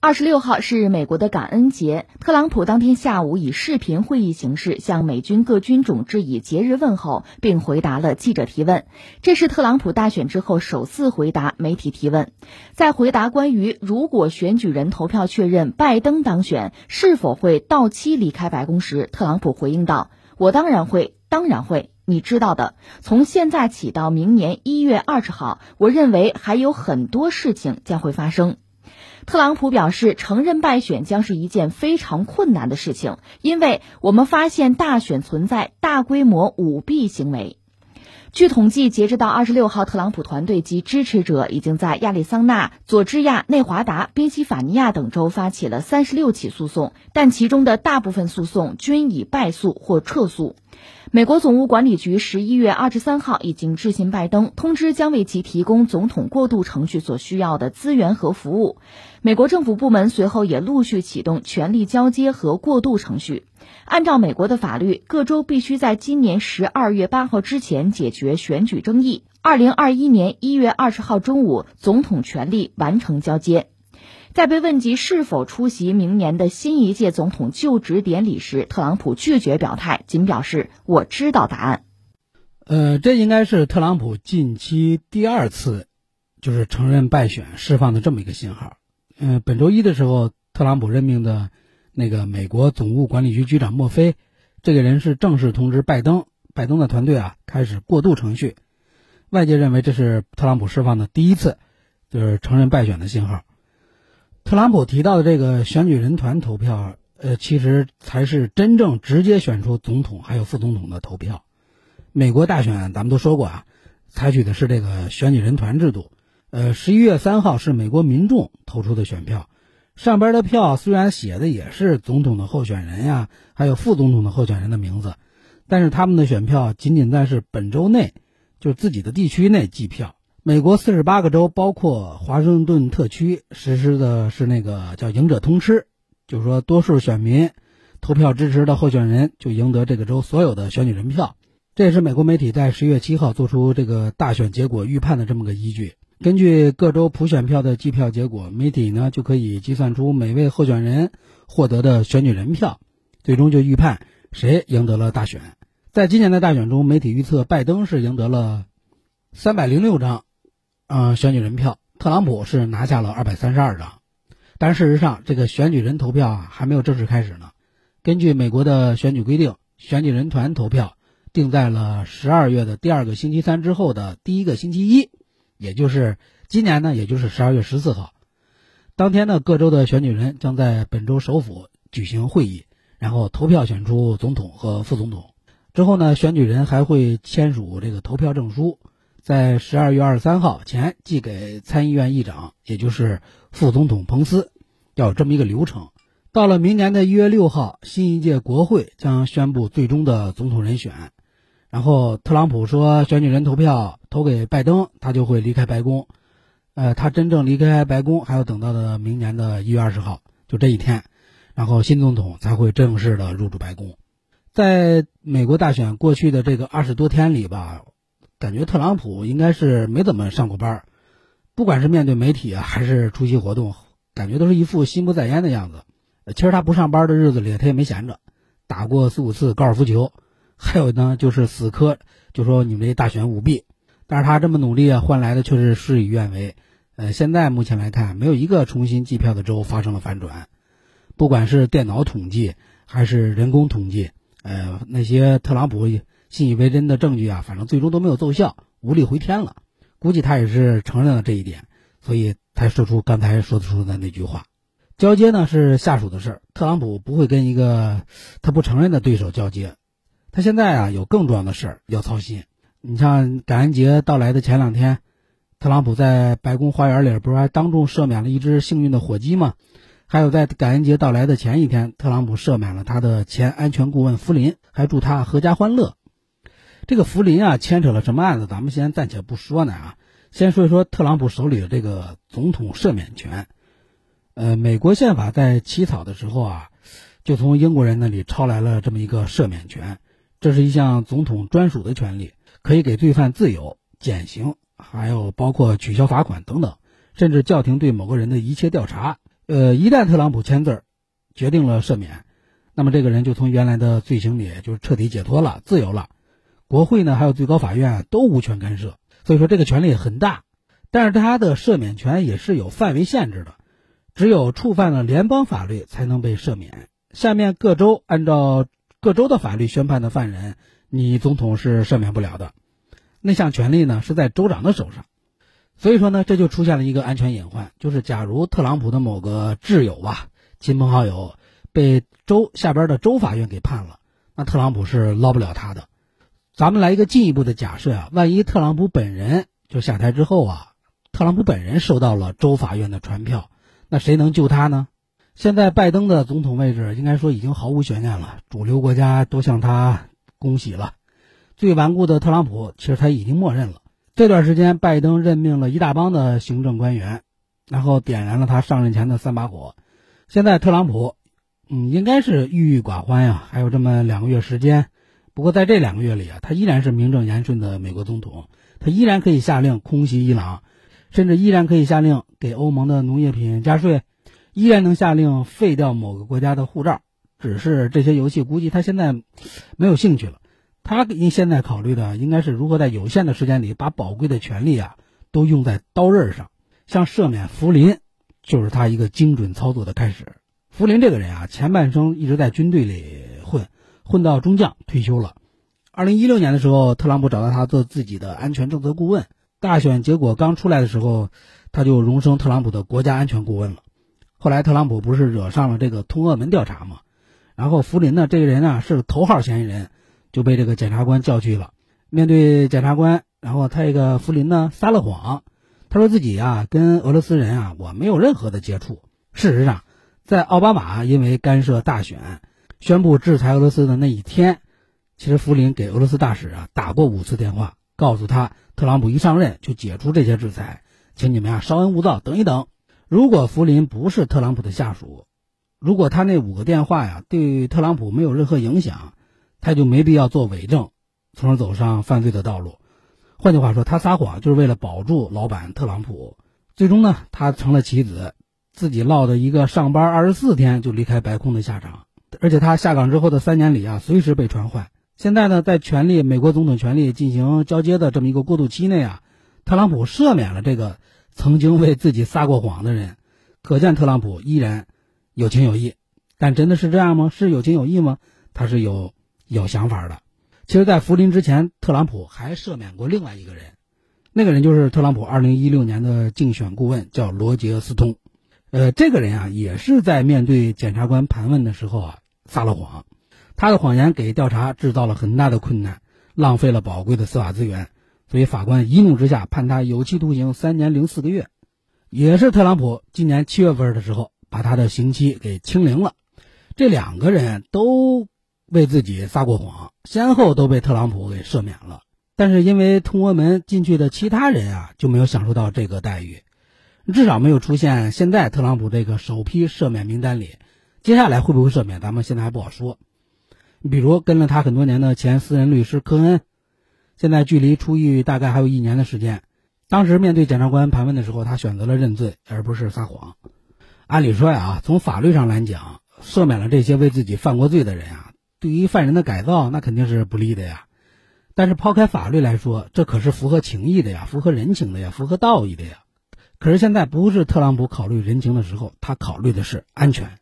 二十六号是美国的感恩节，特朗普当天下午以视频会议形式向美军各军种致以节日问候，并回答了记者提问。这是特朗普大选之后首次回答媒体提问。在回答关于如果选举人投票确认拜登当选，是否会到期离开白宫时，特朗普回应道：“我当然会，当然会。你知道的，从现在起到明年一月二十号，我认为还有很多事情将会发生。”特朗普表示，承认败选将是一件非常困难的事情，因为我们发现大选存在大规模舞弊行为。据统计，截至到二十六号，特朗普团队及支持者已经在亚利桑那、佐治亚、内华达、宾夕法尼亚等州发起了三十六起诉讼，但其中的大部分诉讼均已败诉或撤诉。美国总务管理局十一月二十三号已经致信拜登，通知将为其提供总统过渡程序所需要的资源和服务。美国政府部门随后也陆续启动权力交接和过渡程序。按照美国的法律，各州必须在今年十二月八号之前解决选举争议。二零二一年一月二十号中午，总统权力完成交接。在被问及是否出席明年的新一届总统就职典礼时，特朗普拒绝表态，仅表示“我知道答案”。呃，这应该是特朗普近期第二次，就是承认败选、释放的这么一个信号。嗯，本周一的时候，特朗普任命的那个美国总务管理局局长墨菲，这个人是正式通知拜登，拜登的团队啊开始过渡程序。外界认为这是特朗普释放的第一次，就是承认败选的信号。特朗普提到的这个选举人团投票，呃，其实才是真正直接选出总统还有副总统的投票。美国大选咱们都说过啊，采取的是这个选举人团制度。呃，十一月三号是美国民众投出的选票，上边的票虽然写的也是总统的候选人呀，还有副总统的候选人的名字，但是他们的选票仅仅在是本州内，就自己的地区内计票。美国四十八个州，包括华盛顿特区，实施的是那个叫“赢者通吃”，就是说，多数选民投票支持的候选人，就赢得这个州所有的选举人票。这也是美国媒体在十月七号做出这个大选结果预判的这么个依据。根据各州普选票的计票结果，媒体呢就可以计算出每位候选人获得的选举人票，最终就预判谁赢得了大选。在今年的大选中，媒体预测拜登是赢得了三百零六张。嗯，选举人票，特朗普是拿下了二百三十二张，但事实上，这个选举人投票啊还没有正式开始呢。根据美国的选举规定，选举人团投票定在了十二月的第二个星期三之后的第一个星期一，也就是今年呢，也就是十二月十四号。当天呢，各州的选举人将在本州首府举行会议，然后投票选出总统和副总统。之后呢，选举人还会签署这个投票证书。在十二月二十三号前寄给参议院议长，也就是副总统彭斯，要这么一个流程。到了明年的一月六号，新一届国会将宣布最终的总统人选。然后特朗普说，选举人投票投给拜登，他就会离开白宫。呃，他真正离开白宫还要等到的明年的一月二十号，就这一天，然后新总统才会正式的入住白宫。在美国大选过去的这个二十多天里吧。感觉特朗普应该是没怎么上过班，不管是面对媒体啊，还是出席活动，感觉都是一副心不在焉的样子。其实他不上班的日子里，他也没闲着，打过四五次高尔夫球，还有呢就是死磕，就说你们这大选舞弊。但是他这么努力啊，换来的却是事与愿违。呃，现在目前来看，没有一个重新计票的州发生了反转，不管是电脑统计还是人工统计，呃，那些特朗普。信以为真的证据啊，反正最终都没有奏效，无力回天了。估计他也是承认了这一点，所以才说出刚才说出的那句话。交接呢是下属的事儿，特朗普不会跟一个他不承认的对手交接。他现在啊有更重要的事儿要操心。你像感恩节到来的前两天，特朗普在白宫花园里不是还当众赦免了一只幸运的火鸡吗？还有在感恩节到来的前一天，特朗普赦免了他的前安全顾问福林，还祝他阖家欢乐。这个福林啊，牵扯了什么案子？咱们先暂且不说呢啊，先说一说特朗普手里的这个总统赦免权。呃，美国宪法在起草的时候啊，就从英国人那里抄来了这么一个赦免权。这是一项总统专属的权利，可以给罪犯自由、减刑，还有包括取消罚款等等，甚至叫停对某个人的一切调查。呃，一旦特朗普签字儿，决定了赦免，那么这个人就从原来的罪行里就彻底解脱了，自由了。国会呢，还有最高法院都无权干涉，所以说这个权力很大。但是他的赦免权也是有范围限制的，只有触犯了联邦法律才能被赦免。下面各州按照各州的法律宣判的犯人，你总统是赦免不了的。那项权利呢是在州长的手上。所以说呢，这就出现了一个安全隐患，就是假如特朗普的某个挚友吧、亲朋好友被州下边的州法院给判了，那特朗普是捞不了他的。咱们来一个进一步的假设啊，万一特朗普本人就下台之后啊，特朗普本人收到了州法院的传票，那谁能救他呢？现在拜登的总统位置应该说已经毫无悬念了，主流国家都向他恭喜了。最顽固的特朗普其实他已经默认了。这段时间，拜登任命了一大帮的行政官员，然后点燃了他上任前的三把火。现在特朗普，嗯，应该是郁郁寡欢呀，还有这么两个月时间。不过在这两个月里啊，他依然是名正言顺的美国总统，他依然可以下令空袭伊朗，甚至依然可以下令给欧盟的农业品加税，依然能下令废掉某个国家的护照。只是这些游戏估计他现在没有兴趣了。他您现在考虑的应该是如何在有限的时间里把宝贵的权利啊都用在刀刃上，像赦免福林，就是他一个精准操作的开始。福林这个人啊，前半生一直在军队里混，到中将退休了。二零一六年的时候，特朗普找到他做自己的安全政策顾问。大选结果刚出来的时候，他就荣升特朗普的国家安全顾问了。后来特朗普不是惹上了这个通俄门调查吗？然后福林呢，这个人啊是头号嫌疑人。就被这个检察官叫去了。面对检察官，然后他这个福林呢撒了谎，他说自己啊跟俄罗斯人啊我没有任何的接触。事实上，在奥巴马因为干涉大选，宣布制裁俄罗斯的那一天，其实福林给俄罗斯大使啊打过五次电话，告诉他特朗普一上任就解除这些制裁，请你们啊稍安勿躁，等一等。如果福林不是特朗普的下属，如果他那五个电话呀对特朗普没有任何影响。他就没必要做伪证，从而走上犯罪的道路。换句话说，他撒谎就是为了保住老板特朗普。最终呢，他成了棋子，自己落得一个上班二十四天就离开白宫的下场。而且他下岗之后的三年里啊，随时被传唤。现在呢，在权力美国总统权力进行交接的这么一个过渡期内啊，特朗普赦免了这个曾经为自己撒过谎的人，可见特朗普依然有情有义。但真的是这样吗？是有情有义吗？他是有。有想法的，其实，在福林之前，特朗普还赦免过另外一个人，那个人就是特朗普二零一六年的竞选顾问，叫罗杰·斯通。呃，这个人啊，也是在面对检察官盘问的时候啊，撒了谎，他的谎言给调查制造了很大的困难，浪费了宝贵的司法资源，所以法官一怒之下判他有期徒刑三年零四个月。也是特朗普今年七月份的时候，把他的刑期给清零了。这两个人都。为自己撒过谎，先后都被特朗普给赦免了。但是因为通俄门进去的其他人啊，就没有享受到这个待遇，至少没有出现现在特朗普这个首批赦免名单里。接下来会不会赦免，咱们现在还不好说。你比如跟了他很多年的前私人律师科恩，现在距离出狱大概还有一年的时间。当时面对检察官盘问的时候，他选择了认罪，而不是撒谎。按理说呀，从法律上来讲，赦免了这些为自己犯过罪的人啊。对于犯人的改造，那肯定是不利的呀。但是抛开法律来说，这可是符合情义的呀，符合人情的呀，符合道义的呀。可是现在不是特朗普考虑人情的时候，他考虑的是安全。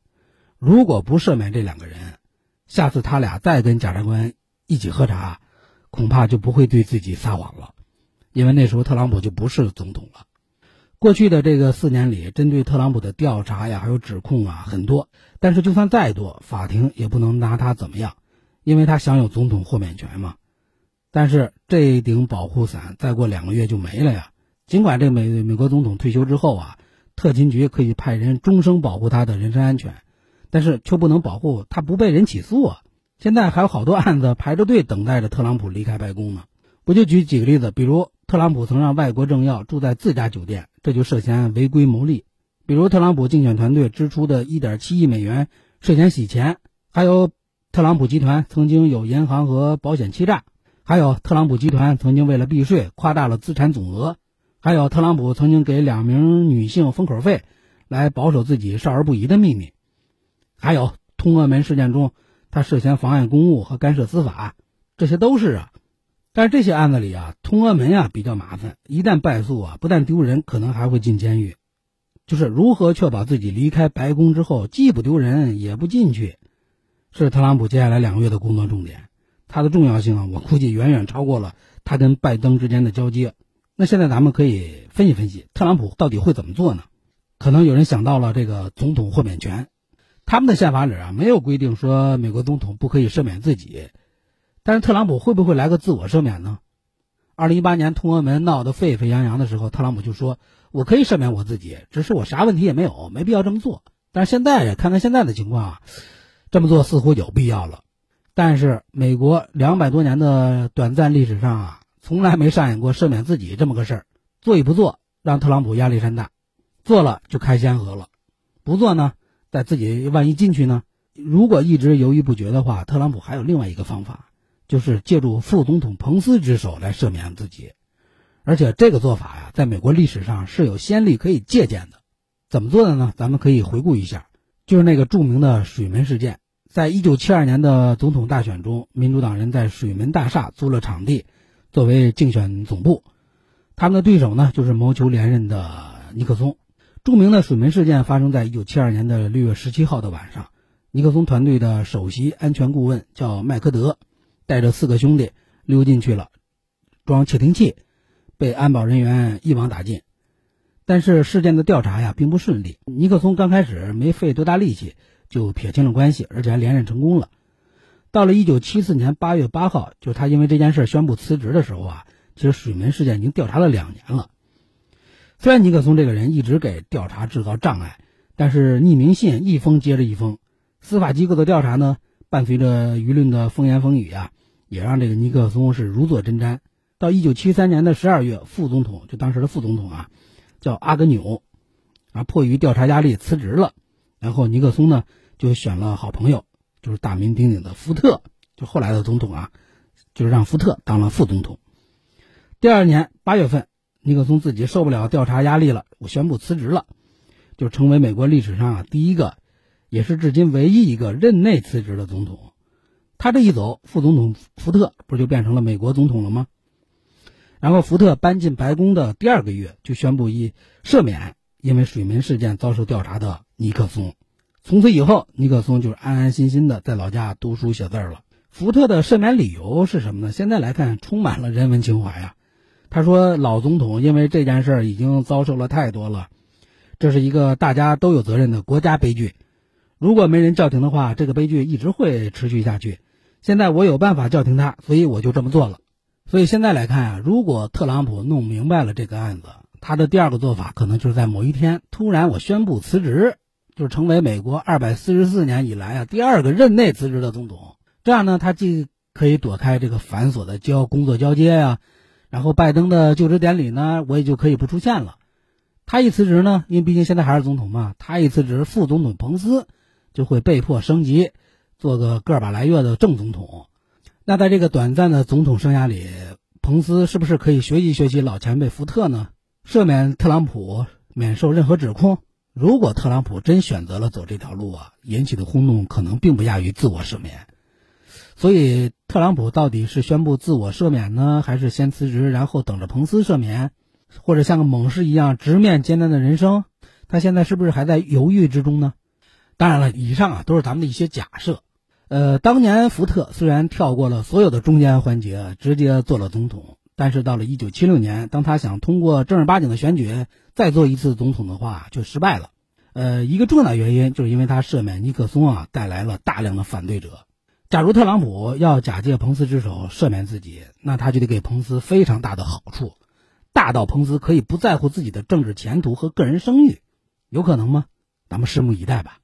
如果不赦免这两个人，下次他俩再跟检察官一起喝茶，恐怕就不会对自己撒谎了，因为那时候特朗普就不是总统了。过去的这个四年里，针对特朗普的调查呀，还有指控啊，很多。但是就算再多，法庭也不能拿他怎么样，因为他享有总统豁免权嘛。但是这顶保护伞再过两个月就没了呀。尽管这美美国总统退休之后啊，特勤局可以派人终生保护他的人身安全，但是却不能保护他不被人起诉啊。现在还有好多案子排着队等待着特朗普离开白宫呢。我就举几个例子，比如特朗普曾让外国政要住在自家酒店，这就涉嫌违规牟利；比如特朗普竞选团队支出的1.7亿美元涉嫌洗钱；还有特朗普集团曾经有银行和保险欺诈；还有特朗普集团曾经为了避税夸大了资产总额；还有特朗普曾经给两名女性封口费，来保守自己少儿不宜的秘密。还有通俄门事件中，他涉嫌妨碍公务和干涉司法，这些都是啊。但是这些案子里啊，通俄门啊比较麻烦，一旦败诉啊，不但丢人，可能还会进监狱。就是如何确保自己离开白宫之后既不丢人也不进去，是特朗普接下来两个月的工作重点。它的重要性啊，我估计远远超过了他跟拜登之间的交接。那现在咱们可以分析分析，特朗普到底会怎么做呢？可能有人想到了这个总统豁免权。他们的宪法里啊，没有规定说美国总统不可以赦免自己，但是特朗普会不会来个自我赦免呢？二零一八年通俄门闹得沸沸扬扬的时候，特朗普就说：“我可以赦免我自己，只是我啥问题也没有，没必要这么做。”但是现在看看现在的情况啊，这么做似乎有必要了。但是美国两百多年的短暂历史上啊，从来没上演过赦免自己这么个事儿。做与不做，让特朗普压力山大；做了就开先河了，不做呢？在自己万一进去呢？如果一直犹豫不决的话，特朗普还有另外一个方法，就是借助副总统彭斯之手来赦免自己。而且这个做法呀，在美国历史上是有先例可以借鉴的。怎么做的呢？咱们可以回顾一下，就是那个著名的水门事件。在一九七二年的总统大选中，民主党人在水门大厦租了场地，作为竞选总部。他们的对手呢，就是谋求连任的尼克松。著名的水门事件发生在一九七二年的六月十七号的晚上，尼克松团队的首席安全顾问叫麦克德，带着四个兄弟溜进去了，装窃听器，被安保人员一网打尽。但是事件的调查呀并不顺利，尼克松刚开始没费多大力气就撇清了关系，而且还连任成功了。到了一九七四年八月八号，就他因为这件事宣布辞职的时候啊，其实水门事件已经调查了两年了。虽然尼克松这个人一直给调查制造障碍，但是匿名信一封接着一封，司法机构的调查呢，伴随着舆论的风言风语啊，也让这个尼克松是如坐针毡。到一九七三年的十二月，副总统就当时的副总统啊，叫阿格纽，啊，迫于调查压力辞职了。然后尼克松呢，就选了好朋友，就是大名鼎鼎的福特，就后来的总统啊，就是让福特当了副总统。第二年八月份。尼克松自己受不了调查压力了，我宣布辞职了，就成为美国历史上啊第一个，也是至今唯一一个任内辞职的总统。他这一走，副总统福特不就变成了美国总统了吗？然后福特搬进白宫的第二个月，就宣布以赦免因为水门事件遭受调查的尼克松。从此以后，尼克松就是安安心心的在老家读书写字了。福特的赦免理由是什么呢？现在来看，充满了人文情怀呀。他说：“老总统因为这件事儿已经遭受了太多了，这是一个大家都有责任的国家悲剧。如果没人叫停的话，这个悲剧一直会持续下去。现在我有办法叫停他，所以我就这么做了。所以现在来看啊，如果特朗普弄明白了这个案子，他的第二个做法可能就是在某一天突然我宣布辞职，就是成为美国二百四十四年以来啊第二个任内辞职的总统。这样呢，他既可以躲开这个繁琐的交工作交接呀。”然后拜登的就职典礼呢，我也就可以不出现了。他一辞职呢，因为毕竟现在还是总统嘛，他一辞职，副总统彭斯就会被迫升级，做个个把来月的正总统。那在这个短暂的总统生涯里，彭斯是不是可以学习学习老前辈福特呢？赦免特朗普免受任何指控？如果特朗普真选择了走这条路啊，引起的轰动可能并不亚于自我赦免。所以，特朗普到底是宣布自我赦免呢，还是先辞职，然后等着彭斯赦免，或者像个猛士一样直面艰难的人生？他现在是不是还在犹豫之中呢？当然了，以上啊都是咱们的一些假设。呃，当年福特虽然跳过了所有的中间环节，直接做了总统，但是到了一九七六年，当他想通过正儿八经的选举再做一次总统的话，就失败了。呃，一个重要的原因就是因为他赦免尼克松啊，带来了大量的反对者。假如特朗普要假借彭斯之手赦免自己，那他就得给彭斯非常大的好处，大到彭斯可以不在乎自己的政治前途和个人声誉，有可能吗？咱们拭目以待吧。